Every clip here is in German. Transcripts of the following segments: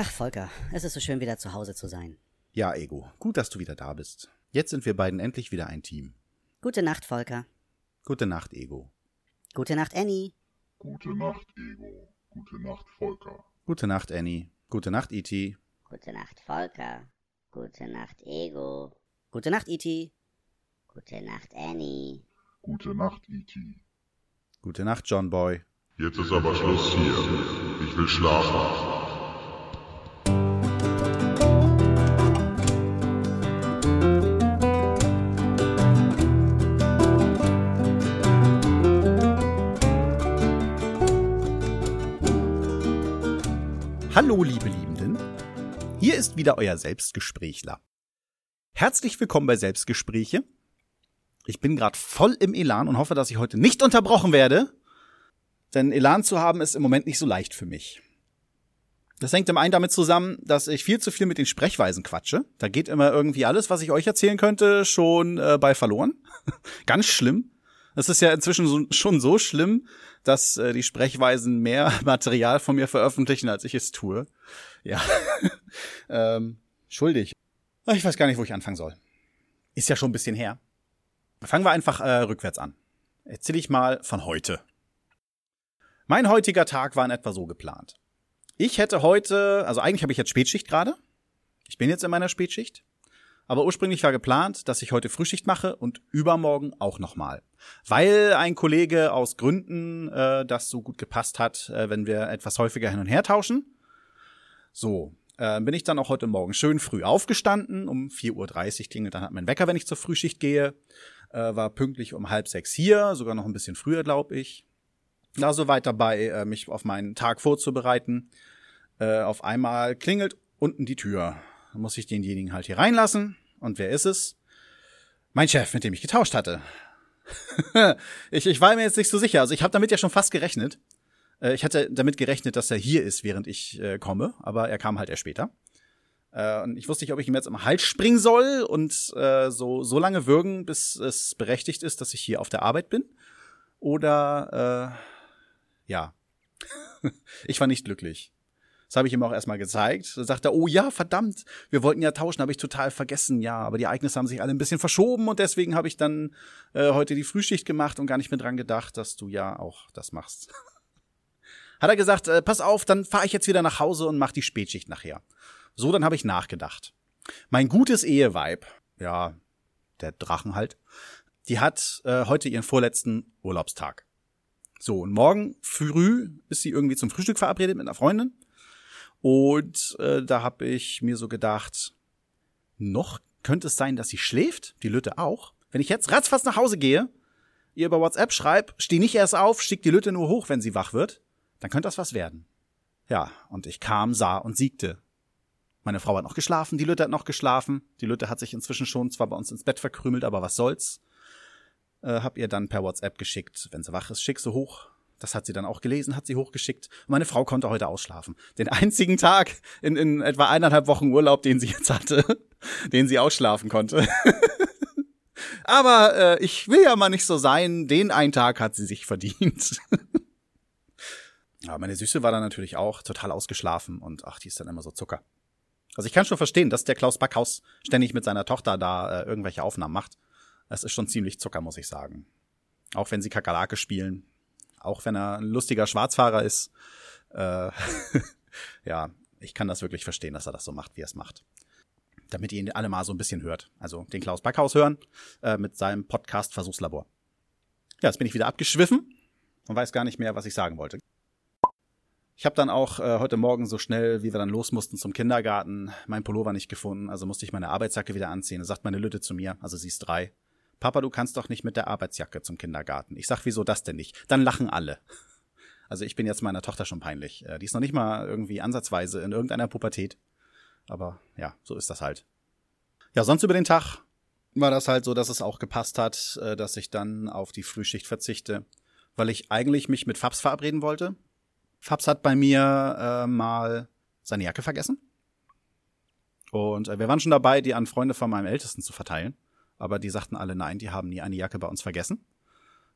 Ach, Volker, es ist so schön, wieder zu Hause zu sein. Ja, Ego, gut, dass du wieder da bist. Jetzt sind wir beiden endlich wieder ein Team. Gute Nacht, Volker. Gute Nacht, Ego. Gute Nacht, Annie. Gute Nacht, Ego. Gute Nacht, Volker. Gute Nacht, Annie. Gute Nacht, E E.T. Gute Nacht, Volker. Gute Nacht, Ego. Gute Nacht, E.T. Gute Nacht, Annie. Gute Nacht, E.T. Gute Nacht, John Boy. Jetzt ist aber Schluss hier. Ich will schlafen. Hallo, liebe Liebenden. Hier ist wieder euer Selbstgesprächler. Herzlich willkommen bei Selbstgespräche. Ich bin gerade voll im Elan und hoffe, dass ich heute nicht unterbrochen werde. Denn Elan zu haben ist im Moment nicht so leicht für mich. Das hängt im einen damit zusammen, dass ich viel zu viel mit den Sprechweisen quatsche. Da geht immer irgendwie alles, was ich euch erzählen könnte, schon äh, bei verloren. Ganz schlimm. Es ist ja inzwischen so, schon so schlimm, dass äh, die Sprechweisen mehr Material von mir veröffentlichen, als ich es tue. Ja. ähm, schuldig. Ich weiß gar nicht, wo ich anfangen soll. Ist ja schon ein bisschen her. Fangen wir einfach äh, rückwärts an. Erzähle ich mal von heute. Mein heutiger Tag war in etwa so geplant. Ich hätte heute, also eigentlich habe ich jetzt Spätschicht gerade. Ich bin jetzt in meiner Spätschicht. Aber ursprünglich war geplant, dass ich heute Frühschicht mache und übermorgen auch nochmal. Weil ein Kollege aus Gründen äh, das so gut gepasst hat, äh, wenn wir etwas häufiger hin und her tauschen. So, äh, bin ich dann auch heute Morgen schön früh aufgestanden. Um 4.30 Uhr klingelt dann hat mein Wecker, wenn ich zur Frühschicht gehe. Äh, war pünktlich um halb sechs hier, sogar noch ein bisschen früher, glaube ich. Da so weit dabei, äh, mich auf meinen Tag vorzubereiten. Äh, auf einmal klingelt unten die Tür. Dann muss ich denjenigen halt hier reinlassen. Und wer ist es? Mein Chef, mit dem ich getauscht hatte. ich, ich war mir jetzt nicht so sicher. Also ich habe damit ja schon fast gerechnet. Äh, ich hatte damit gerechnet, dass er hier ist, während ich äh, komme, aber er kam halt erst später. Äh, und ich wusste nicht, ob ich ihm jetzt am Hals springen soll und äh, so, so lange würgen, bis es berechtigt ist, dass ich hier auf der Arbeit bin. Oder äh, ja. ich war nicht glücklich. Das habe ich ihm auch erstmal gezeigt. Da sagt er, oh ja, verdammt, wir wollten ja tauschen, habe ich total vergessen. Ja, aber die Ereignisse haben sich alle ein bisschen verschoben und deswegen habe ich dann äh, heute die Frühschicht gemacht und gar nicht mehr dran gedacht, dass du ja auch das machst. Hat er gesagt, äh, pass auf, dann fahre ich jetzt wieder nach Hause und mach die Spätschicht nachher. So, dann habe ich nachgedacht. Mein gutes Eheweib, ja, der Drachen halt, die hat äh, heute ihren vorletzten Urlaubstag. So, und morgen früh ist sie irgendwie zum Frühstück verabredet mit einer Freundin. Und äh, da habe ich mir so gedacht, noch könnte es sein, dass sie schläft, die Lütte auch. Wenn ich jetzt ratzfatz nach Hause gehe, ihr über WhatsApp schreibe, steh nicht erst auf, schick die Lütte nur hoch, wenn sie wach wird, dann könnte das was werden. Ja, und ich kam, sah und siegte. Meine Frau hat noch geschlafen, die Lütte hat noch geschlafen. Die Lütte hat sich inzwischen schon zwar bei uns ins Bett verkrümelt, aber was soll's. Äh, hab ihr dann per WhatsApp geschickt, wenn sie wach ist, schick sie hoch. Das hat sie dann auch gelesen, hat sie hochgeschickt. Und meine Frau konnte heute ausschlafen. Den einzigen Tag in, in etwa eineinhalb Wochen Urlaub, den sie jetzt hatte, den sie ausschlafen konnte. Aber äh, ich will ja mal nicht so sein. Den einen Tag hat sie sich verdient. Aber meine Süße war dann natürlich auch total ausgeschlafen und ach, die ist dann immer so Zucker. Also ich kann schon verstehen, dass der Klaus Backhaus ständig mit seiner Tochter da äh, irgendwelche Aufnahmen macht. Es ist schon ziemlich Zucker, muss ich sagen. Auch wenn sie Kakerlake spielen, auch wenn er ein lustiger Schwarzfahrer ist. Äh, ja, ich kann das wirklich verstehen, dass er das so macht, wie er es macht. Damit ihr ihn alle mal so ein bisschen hört. Also den Klaus Backhaus hören äh, mit seinem Podcast Versuchslabor. Ja, jetzt bin ich wieder abgeschwiffen und weiß gar nicht mehr, was ich sagen wollte. Ich habe dann auch äh, heute Morgen so schnell, wie wir dann los mussten zum Kindergarten, mein Pullover nicht gefunden, also musste ich meine Arbeitsjacke wieder anziehen. Da sagt meine Lütte zu mir, also sie ist drei, Papa, du kannst doch nicht mit der Arbeitsjacke zum Kindergarten. Ich sag, wieso das denn nicht? Dann lachen alle. Also ich bin jetzt meiner Tochter schon peinlich. Äh, Die ist noch nicht mal irgendwie ansatzweise in irgendeiner Pubertät. Aber ja, so ist das halt. Ja, sonst über den Tag war das halt so, dass es auch gepasst hat, äh, dass ich dann auf die Frühschicht verzichte, weil ich eigentlich mich mit Fabs verabreden wollte. Fabs hat bei mir äh, mal seine Jacke vergessen. Und äh, wir waren schon dabei, die an Freunde von meinem Ältesten zu verteilen. Aber die sagten alle nein, die haben nie eine Jacke bei uns vergessen.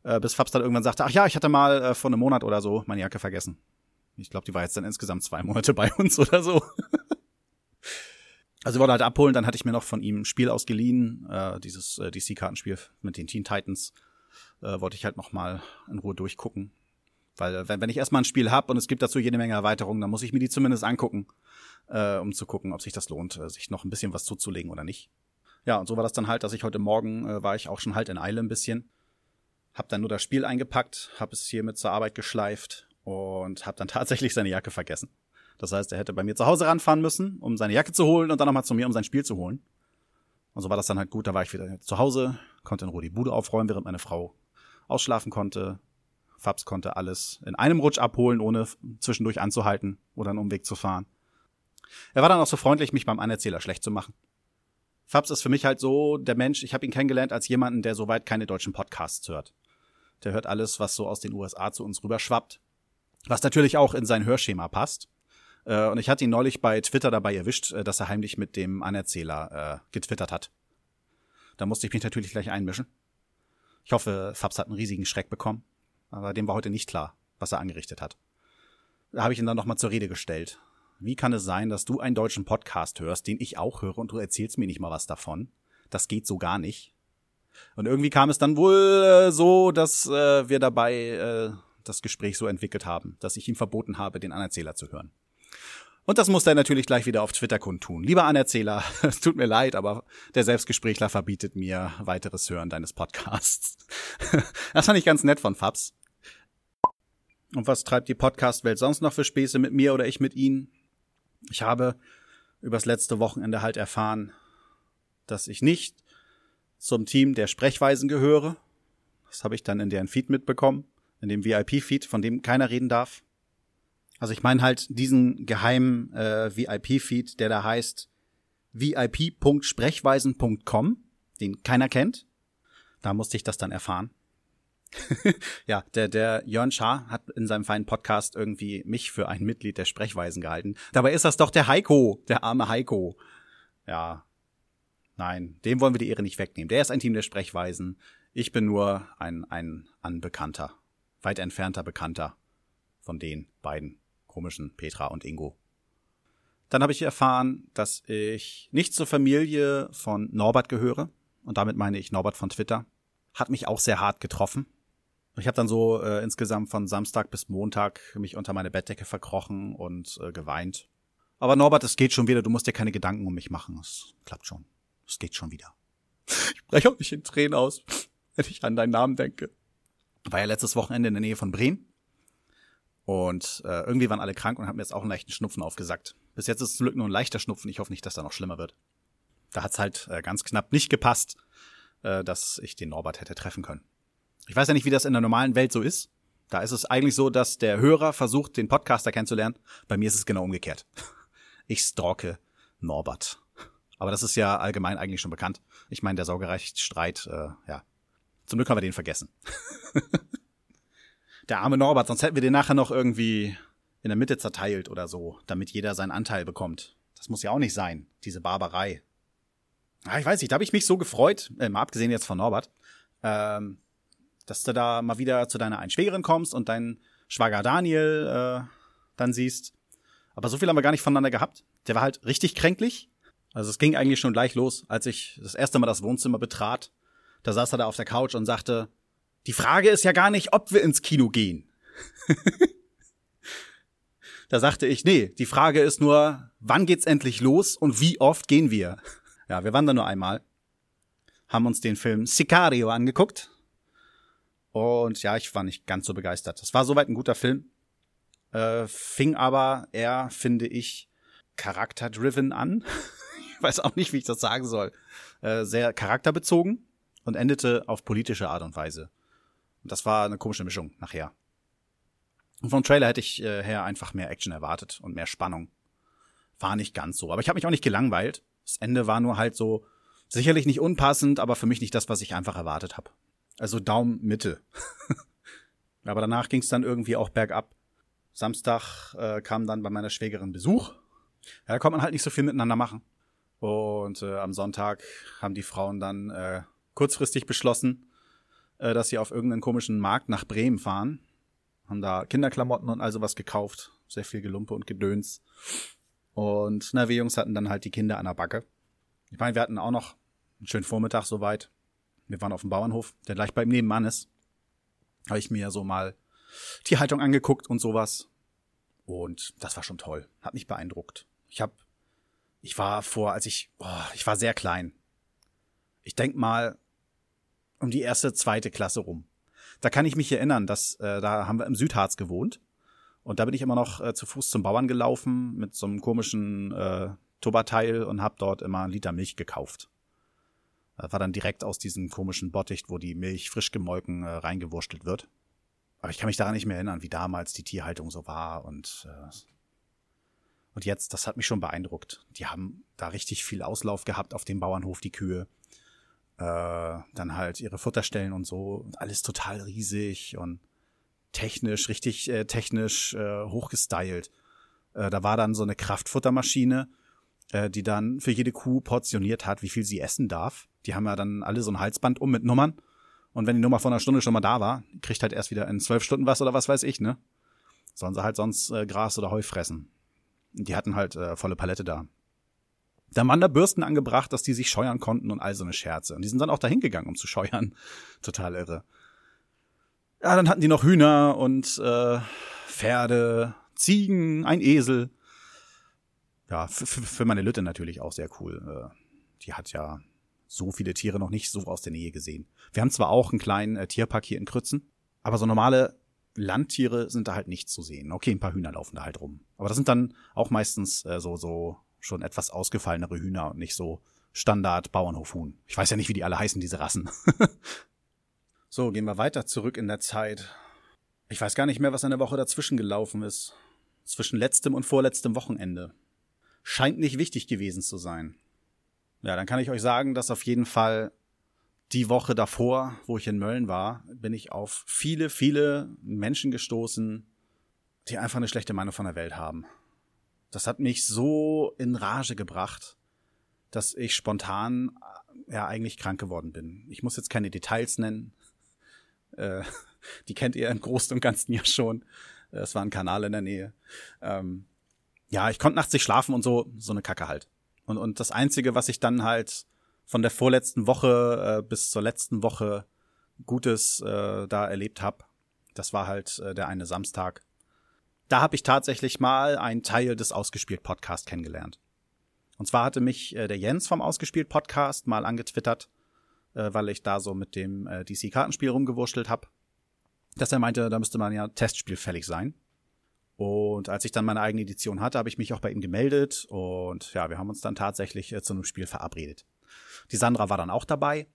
Äh, bis Fabs dann irgendwann sagte, ach ja, ich hatte mal äh, vor einem Monat oder so meine Jacke vergessen. Ich glaube, die war jetzt dann insgesamt zwei Monate bei uns oder so. Also wir wollten halt abholen, dann hatte ich mir noch von ihm ein Spiel ausgeliehen, äh, dieses äh, DC-Kartenspiel mit den Teen Titans. Äh, wollte ich halt noch mal in Ruhe durchgucken. Weil wenn, wenn ich erstmal ein Spiel hab und es gibt dazu jede Menge Erweiterungen, dann muss ich mir die zumindest angucken, äh, um zu gucken, ob sich das lohnt, äh, sich noch ein bisschen was zuzulegen oder nicht. Ja, und so war das dann halt, dass ich heute Morgen äh, war ich auch schon halt in Eile ein bisschen. Hab dann nur das Spiel eingepackt, hab es hier mit zur Arbeit geschleift und hab dann tatsächlich seine Jacke vergessen. Das heißt, er hätte bei mir zu Hause ranfahren müssen, um seine Jacke zu holen und dann nochmal zu mir, um sein Spiel zu holen. Und so war das dann halt gut. Da war ich wieder zu Hause, konnte in Ruhe die Bude aufräumen, während meine Frau ausschlafen konnte. Fabs konnte alles in einem Rutsch abholen, ohne zwischendurch anzuhalten oder einen Umweg zu fahren. Er war dann auch so freundlich, mich beim Anerzähler schlecht zu machen. Fabs ist für mich halt so der Mensch, ich habe ihn kennengelernt als jemanden, der soweit keine deutschen Podcasts hört. Der hört alles, was so aus den USA zu uns rüberschwappt. Was natürlich auch in sein Hörschema passt. Äh, und ich hatte ihn neulich bei Twitter dabei erwischt, äh, dass er heimlich mit dem Anerzähler äh, getwittert hat. Da musste ich mich natürlich gleich einmischen. Ich hoffe, Fabs hat einen riesigen Schreck bekommen. Aber dem war heute nicht klar, was er angerichtet hat. Da habe ich ihn dann nochmal zur Rede gestellt. Wie kann es sein, dass du einen deutschen Podcast hörst, den ich auch höre, und du erzählst mir nicht mal was davon? Das geht so gar nicht. Und irgendwie kam es dann wohl äh, so, dass äh, wir dabei äh, das Gespräch so entwickelt haben, dass ich ihm verboten habe, den Anerzähler zu hören. Und das musste er natürlich gleich wieder auf Twitter kundtun. Lieber Anerzähler, es tut mir leid, aber der Selbstgesprächler verbietet mir weiteres Hören deines Podcasts. das fand ich ganz nett von Fabs. Und was treibt die Podcast-Welt sonst noch für Späße mit mir oder ich mit ihnen? Ich habe übers letzte Wochenende halt erfahren, dass ich nicht zum Team der Sprechweisen gehöre. Das habe ich dann in deren Feed mitbekommen, in dem VIP-Feed, von dem keiner reden darf. Also ich meine halt diesen geheimen äh, VIP-Feed, der da heißt vip.sprechweisen.com, den keiner kennt. Da musste ich das dann erfahren. ja, der, der Jörn Schaar hat in seinem feinen Podcast irgendwie mich für ein Mitglied der Sprechweisen gehalten. Dabei ist das doch der Heiko, der arme Heiko. Ja, nein, dem wollen wir die Ehre nicht wegnehmen. Der ist ein Team der Sprechweisen. Ich bin nur ein, ein Anbekannter, weit entfernter Bekannter von den beiden komischen Petra und Ingo. Dann habe ich erfahren, dass ich nicht zur Familie von Norbert gehöre. Und damit meine ich Norbert von Twitter. Hat mich auch sehr hart getroffen. Ich habe dann so äh, insgesamt von Samstag bis Montag mich unter meine Bettdecke verkrochen und äh, geweint. Aber Norbert, es geht schon wieder. Du musst dir keine Gedanken um mich machen. Es klappt schon. Es geht schon wieder. Ich breche auch nicht in Tränen aus, wenn ich an deinen Namen denke. War ja letztes Wochenende in der Nähe von Bremen. Und äh, irgendwie waren alle krank und haben mir jetzt auch einen leichten Schnupfen aufgesagt. Bis jetzt ist es zum Glück nur ein leichter Schnupfen. Ich hoffe nicht, dass er noch schlimmer wird. Da hat's halt äh, ganz knapp nicht gepasst, äh, dass ich den Norbert hätte treffen können. Ich weiß ja nicht, wie das in der normalen Welt so ist. Da ist es eigentlich so, dass der Hörer versucht, den Podcaster kennenzulernen. Bei mir ist es genau umgekehrt. Ich stalke Norbert. Aber das ist ja allgemein eigentlich schon bekannt. Ich meine, der Saugereichtstreit, äh, ja. Zum Glück haben wir den vergessen. der arme Norbert, sonst hätten wir den nachher noch irgendwie in der Mitte zerteilt oder so, damit jeder seinen Anteil bekommt. Das muss ja auch nicht sein, diese Barbarei. Ah, ich weiß nicht, da habe ich mich so gefreut, äh, mal abgesehen jetzt von Norbert, ähm, dass du da mal wieder zu deiner einen Schwägerin kommst und deinen Schwager Daniel äh, dann siehst. Aber so viel haben wir gar nicht voneinander gehabt. Der war halt richtig kränklich. Also es ging eigentlich schon gleich los, als ich das erste Mal das Wohnzimmer betrat. Da saß er da auf der Couch und sagte, die Frage ist ja gar nicht, ob wir ins Kino gehen. da sagte ich, nee, die Frage ist nur, wann geht's endlich los und wie oft gehen wir? Ja, wir waren da nur einmal, haben uns den Film Sicario angeguckt. Und ja, ich war nicht ganz so begeistert. Es war soweit ein guter Film, äh, fing aber eher, finde ich, charakterdriven an. ich weiß auch nicht, wie ich das sagen soll. Äh, sehr charakterbezogen und endete auf politische Art und Weise. Und das war eine komische Mischung nachher. Und vom Trailer hätte ich äh, her einfach mehr Action erwartet und mehr Spannung. War nicht ganz so. Aber ich habe mich auch nicht gelangweilt. Das Ende war nur halt so sicherlich nicht unpassend, aber für mich nicht das, was ich einfach erwartet habe. Also Daumen Mitte. aber danach ging es dann irgendwie auch bergab. Samstag äh, kam dann bei meiner Schwägerin Besuch. Ja, da konnte man halt nicht so viel miteinander machen. Und äh, am Sonntag haben die Frauen dann äh, kurzfristig beschlossen, äh, dass sie auf irgendeinen komischen Markt nach Bremen fahren. haben da Kinderklamotten und all sowas gekauft, sehr viel Gelumpe und Gedöns. Und na, wir Jungs hatten dann halt die Kinder an der Backe. Ich meine, wir hatten auch noch einen schönen Vormittag soweit. Wir waren auf dem Bauernhof, der gleich beim Nebenmann ist. Habe ich mir so mal Tierhaltung angeguckt und sowas. Und das war schon toll. Hat mich beeindruckt. Ich habe, ich war vor, als ich, oh, ich war sehr klein. Ich denk mal um die erste, zweite Klasse rum. Da kann ich mich erinnern, dass äh, da haben wir im Südharz gewohnt. Und da bin ich immer noch äh, zu Fuß zum Bauern gelaufen mit so einem komischen äh, Tubberteil und habe dort immer einen Liter Milch gekauft. Das war dann direkt aus diesem komischen Botticht, wo die Milch frisch gemolken äh, reingewurstelt wird. Aber ich kann mich daran nicht mehr erinnern, wie damals die Tierhaltung so war und äh, und jetzt, das hat mich schon beeindruckt. Die haben da richtig viel Auslauf gehabt auf dem Bauernhof, die Kühe. Äh, dann halt ihre Futterstellen und so. Und alles total riesig und technisch, richtig äh, technisch äh, hochgestylt. Äh, da war dann so eine Kraftfuttermaschine, äh, die dann für jede Kuh portioniert hat, wie viel sie essen darf. Die haben ja dann alle so ein Halsband um mit Nummern. Und wenn die Nummer vor einer Stunde schon mal da war, kriegt halt erst wieder in zwölf Stunden was oder was weiß ich, ne? Sollen sie halt sonst äh, Gras oder Heu fressen. Die hatten halt äh, volle Palette da. Da waren da Bürsten angebracht, dass die sich scheuern konnten und all so eine Scherze. Und die sind dann auch dahin gegangen, um zu scheuern. Total irre. Ja, dann hatten die noch Hühner und äh, Pferde, Ziegen, ein Esel. Ja, für meine Lütte natürlich auch sehr cool. Äh, die hat ja so viele Tiere noch nicht so aus der Nähe gesehen. Wir haben zwar auch einen kleinen äh, Tierpark hier in Krützen, aber so normale Landtiere sind da halt nicht zu sehen. Okay, ein paar Hühner laufen da halt rum. Aber das sind dann auch meistens äh, so, so schon etwas ausgefallenere Hühner und nicht so Standard Bauernhofhuhn. Ich weiß ja nicht, wie die alle heißen, diese Rassen. so, gehen wir weiter zurück in der Zeit. Ich weiß gar nicht mehr, was in der Woche dazwischen gelaufen ist. Zwischen letztem und vorletztem Wochenende. Scheint nicht wichtig gewesen zu sein. Ja, dann kann ich euch sagen, dass auf jeden Fall die Woche davor, wo ich in Mölln war, bin ich auf viele, viele Menschen gestoßen, die einfach eine schlechte Meinung von der Welt haben. Das hat mich so in Rage gebracht, dass ich spontan ja eigentlich krank geworden bin. Ich muss jetzt keine Details nennen. Äh, die kennt ihr im Großen und Ganzen ja schon. Es war ein Kanal in der Nähe. Ähm, ja, ich konnte nachts nicht schlafen und so, so eine Kacke halt. Und, und das Einzige, was ich dann halt von der vorletzten Woche äh, bis zur letzten Woche Gutes äh, da erlebt habe. Das war halt äh, der eine Samstag. Da habe ich tatsächlich mal einen Teil des Ausgespielt Podcast kennengelernt. Und zwar hatte mich äh, der Jens vom Ausgespielt Podcast mal angetwittert, äh, weil ich da so mit dem äh, DC-Kartenspiel rumgewurschtelt habe, dass er meinte, da müsste man ja Testspiel fällig sein. Und als ich dann meine eigene Edition hatte, habe ich mich auch bei ihm gemeldet und ja, wir haben uns dann tatsächlich äh, zu einem Spiel verabredet. Die Sandra war dann auch dabei.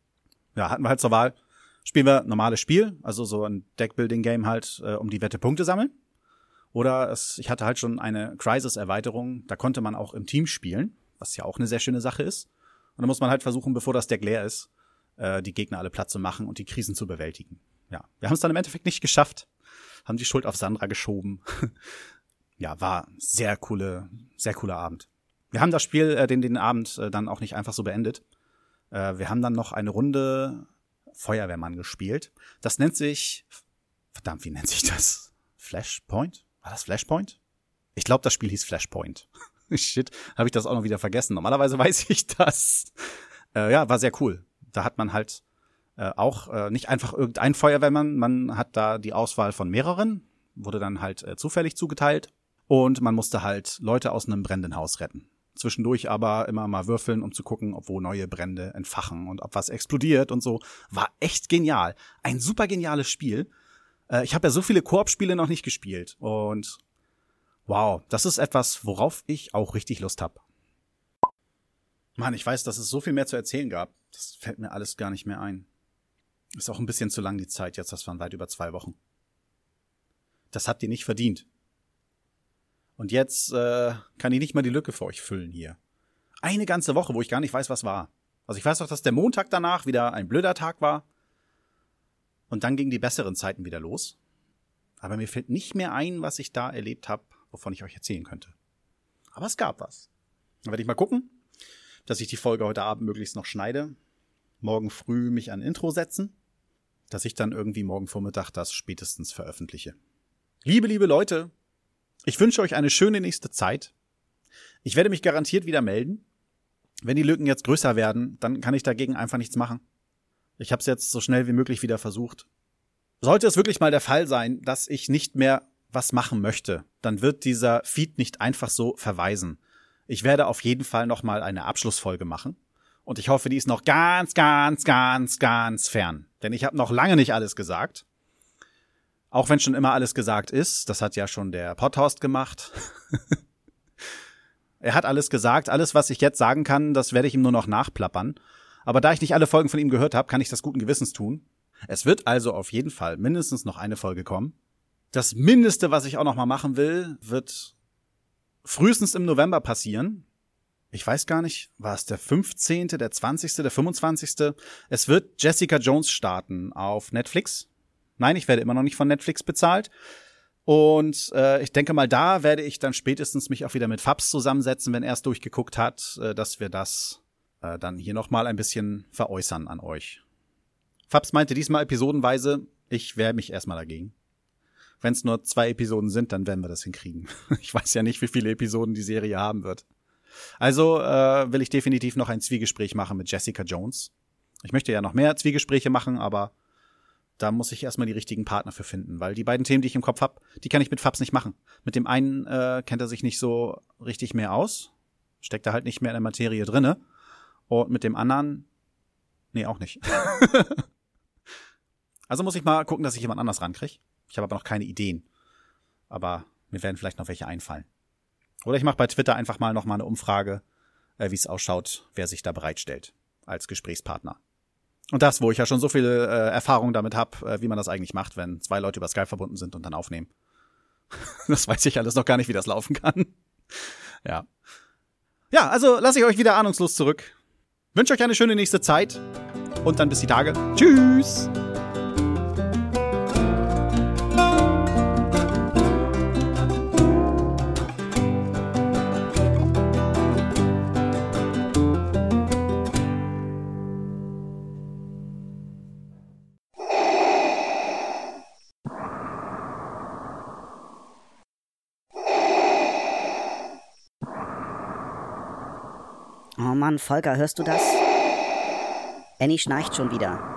Ja, hatten wir halt zur Wahl. Spielen wir normales Spiel, also so ein Deckbuilding-Game halt, äh, um die Wette Punkte sammeln. Oder es, ich hatte halt schon eine Crisis-Erweiterung, da konnte man auch im Team spielen, was ja auch eine sehr schöne Sache ist. Und da muss man halt versuchen, bevor das Deck leer ist, äh, die Gegner alle platt zu machen und die Krisen zu bewältigen. Ja, wir haben es dann im Endeffekt nicht geschafft, haben die Schuld auf Sandra geschoben. ja, war sehr coole, sehr cooler Abend. Wir haben das Spiel, äh, den, den Abend äh, dann auch nicht einfach so beendet. Äh, wir haben dann noch eine Runde Feuerwehrmann gespielt. Das nennt sich, verdammt, wie nennt sich das? Flashpoint? War das Flashpoint? Ich glaube, das Spiel hieß Flashpoint. Shit, habe ich das auch noch wieder vergessen. Normalerweise weiß ich das. Äh, ja, war sehr cool. Da hat man halt äh, auch äh, nicht einfach irgendein Feuerwehrmann, man hat da die Auswahl von mehreren, wurde dann halt äh, zufällig zugeteilt und man musste halt Leute aus einem brennenden Haus retten zwischendurch aber immer mal würfeln, um zu gucken, ob wo neue Brände entfachen und ob was explodiert und so. War echt genial. Ein super geniales Spiel. Äh, ich habe ja so viele Koop-Spiele noch nicht gespielt und wow, das ist etwas, worauf ich auch richtig Lust habe. Mann, ich weiß, dass es so viel mehr zu erzählen gab. Das fällt mir alles gar nicht mehr ein. Ist auch ein bisschen zu lang die Zeit jetzt, das waren weit über zwei Wochen. Das habt ihr nicht verdient. Und jetzt äh, kann ich nicht mal die Lücke für euch füllen hier. Eine ganze Woche, wo ich gar nicht weiß, was war. Also ich weiß doch, dass der Montag danach wieder ein blöder Tag war. Und dann gingen die besseren Zeiten wieder los. Aber mir fällt nicht mehr ein, was ich da erlebt habe, wovon ich euch erzählen könnte. Aber es gab was. Dann werde ich mal gucken, dass ich die Folge heute Abend möglichst noch schneide. Morgen früh mich an Intro setzen. Dass ich dann irgendwie morgen Vormittag das spätestens veröffentliche. Liebe, liebe Leute, ich wünsche euch eine schöne nächste Zeit. Ich werde mich garantiert wieder melden. Wenn die Lücken jetzt größer werden, dann kann ich dagegen einfach nichts machen. Ich habe es jetzt so schnell wie möglich wieder versucht. Sollte es wirklich mal der Fall sein, dass ich nicht mehr was machen möchte, dann wird dieser Feed nicht einfach so verweisen. Ich werde auf jeden Fall noch mal eine Abschlussfolge machen und ich hoffe, die ist noch ganz ganz ganz ganz fern, denn ich habe noch lange nicht alles gesagt. Auch wenn schon immer alles gesagt ist, das hat ja schon der Potthorst gemacht. er hat alles gesagt, alles was ich jetzt sagen kann, das werde ich ihm nur noch nachplappern. Aber da ich nicht alle Folgen von ihm gehört habe, kann ich das guten Gewissens tun. Es wird also auf jeden Fall mindestens noch eine Folge kommen. Das Mindeste, was ich auch noch mal machen will, wird frühestens im November passieren. Ich weiß gar nicht, war es der 15., der 20., der 25.? Es wird Jessica Jones starten auf Netflix. Nein, ich werde immer noch nicht von Netflix bezahlt. Und äh, ich denke mal, da werde ich dann spätestens mich auch wieder mit Fabs zusammensetzen, wenn er es durchgeguckt hat, äh, dass wir das äh, dann hier noch mal ein bisschen veräußern an euch. Fabs meinte diesmal episodenweise, ich wehre mich erstmal dagegen. Wenn es nur zwei Episoden sind, dann werden wir das hinkriegen. Ich weiß ja nicht, wie viele Episoden die Serie haben wird. Also äh, will ich definitiv noch ein Zwiegespräch machen mit Jessica Jones. Ich möchte ja noch mehr Zwiegespräche machen, aber da muss ich erstmal die richtigen Partner für finden, weil die beiden Themen, die ich im Kopf hab, die kann ich mit Fabs nicht machen. Mit dem einen äh, kennt er sich nicht so richtig mehr aus, steckt er halt nicht mehr in der Materie drinne. Und mit dem anderen, nee, auch nicht. also muss ich mal gucken, dass ich jemand anders rankriege. Ich habe aber noch keine Ideen. Aber mir werden vielleicht noch welche einfallen. Oder ich mache bei Twitter einfach mal noch mal eine Umfrage, äh, wie es ausschaut, wer sich da bereitstellt als Gesprächspartner. Und das, wo ich ja schon so viel äh, Erfahrung damit habe, äh, wie man das eigentlich macht, wenn zwei Leute über Skype verbunden sind und dann aufnehmen. das weiß ich alles noch gar nicht, wie das laufen kann. ja. Ja, also lasse ich euch wieder ahnungslos zurück. Wünsche euch eine schöne nächste Zeit und dann bis die Tage. Tschüss! Mann, Volker, hörst du das? Annie schnarcht schon wieder.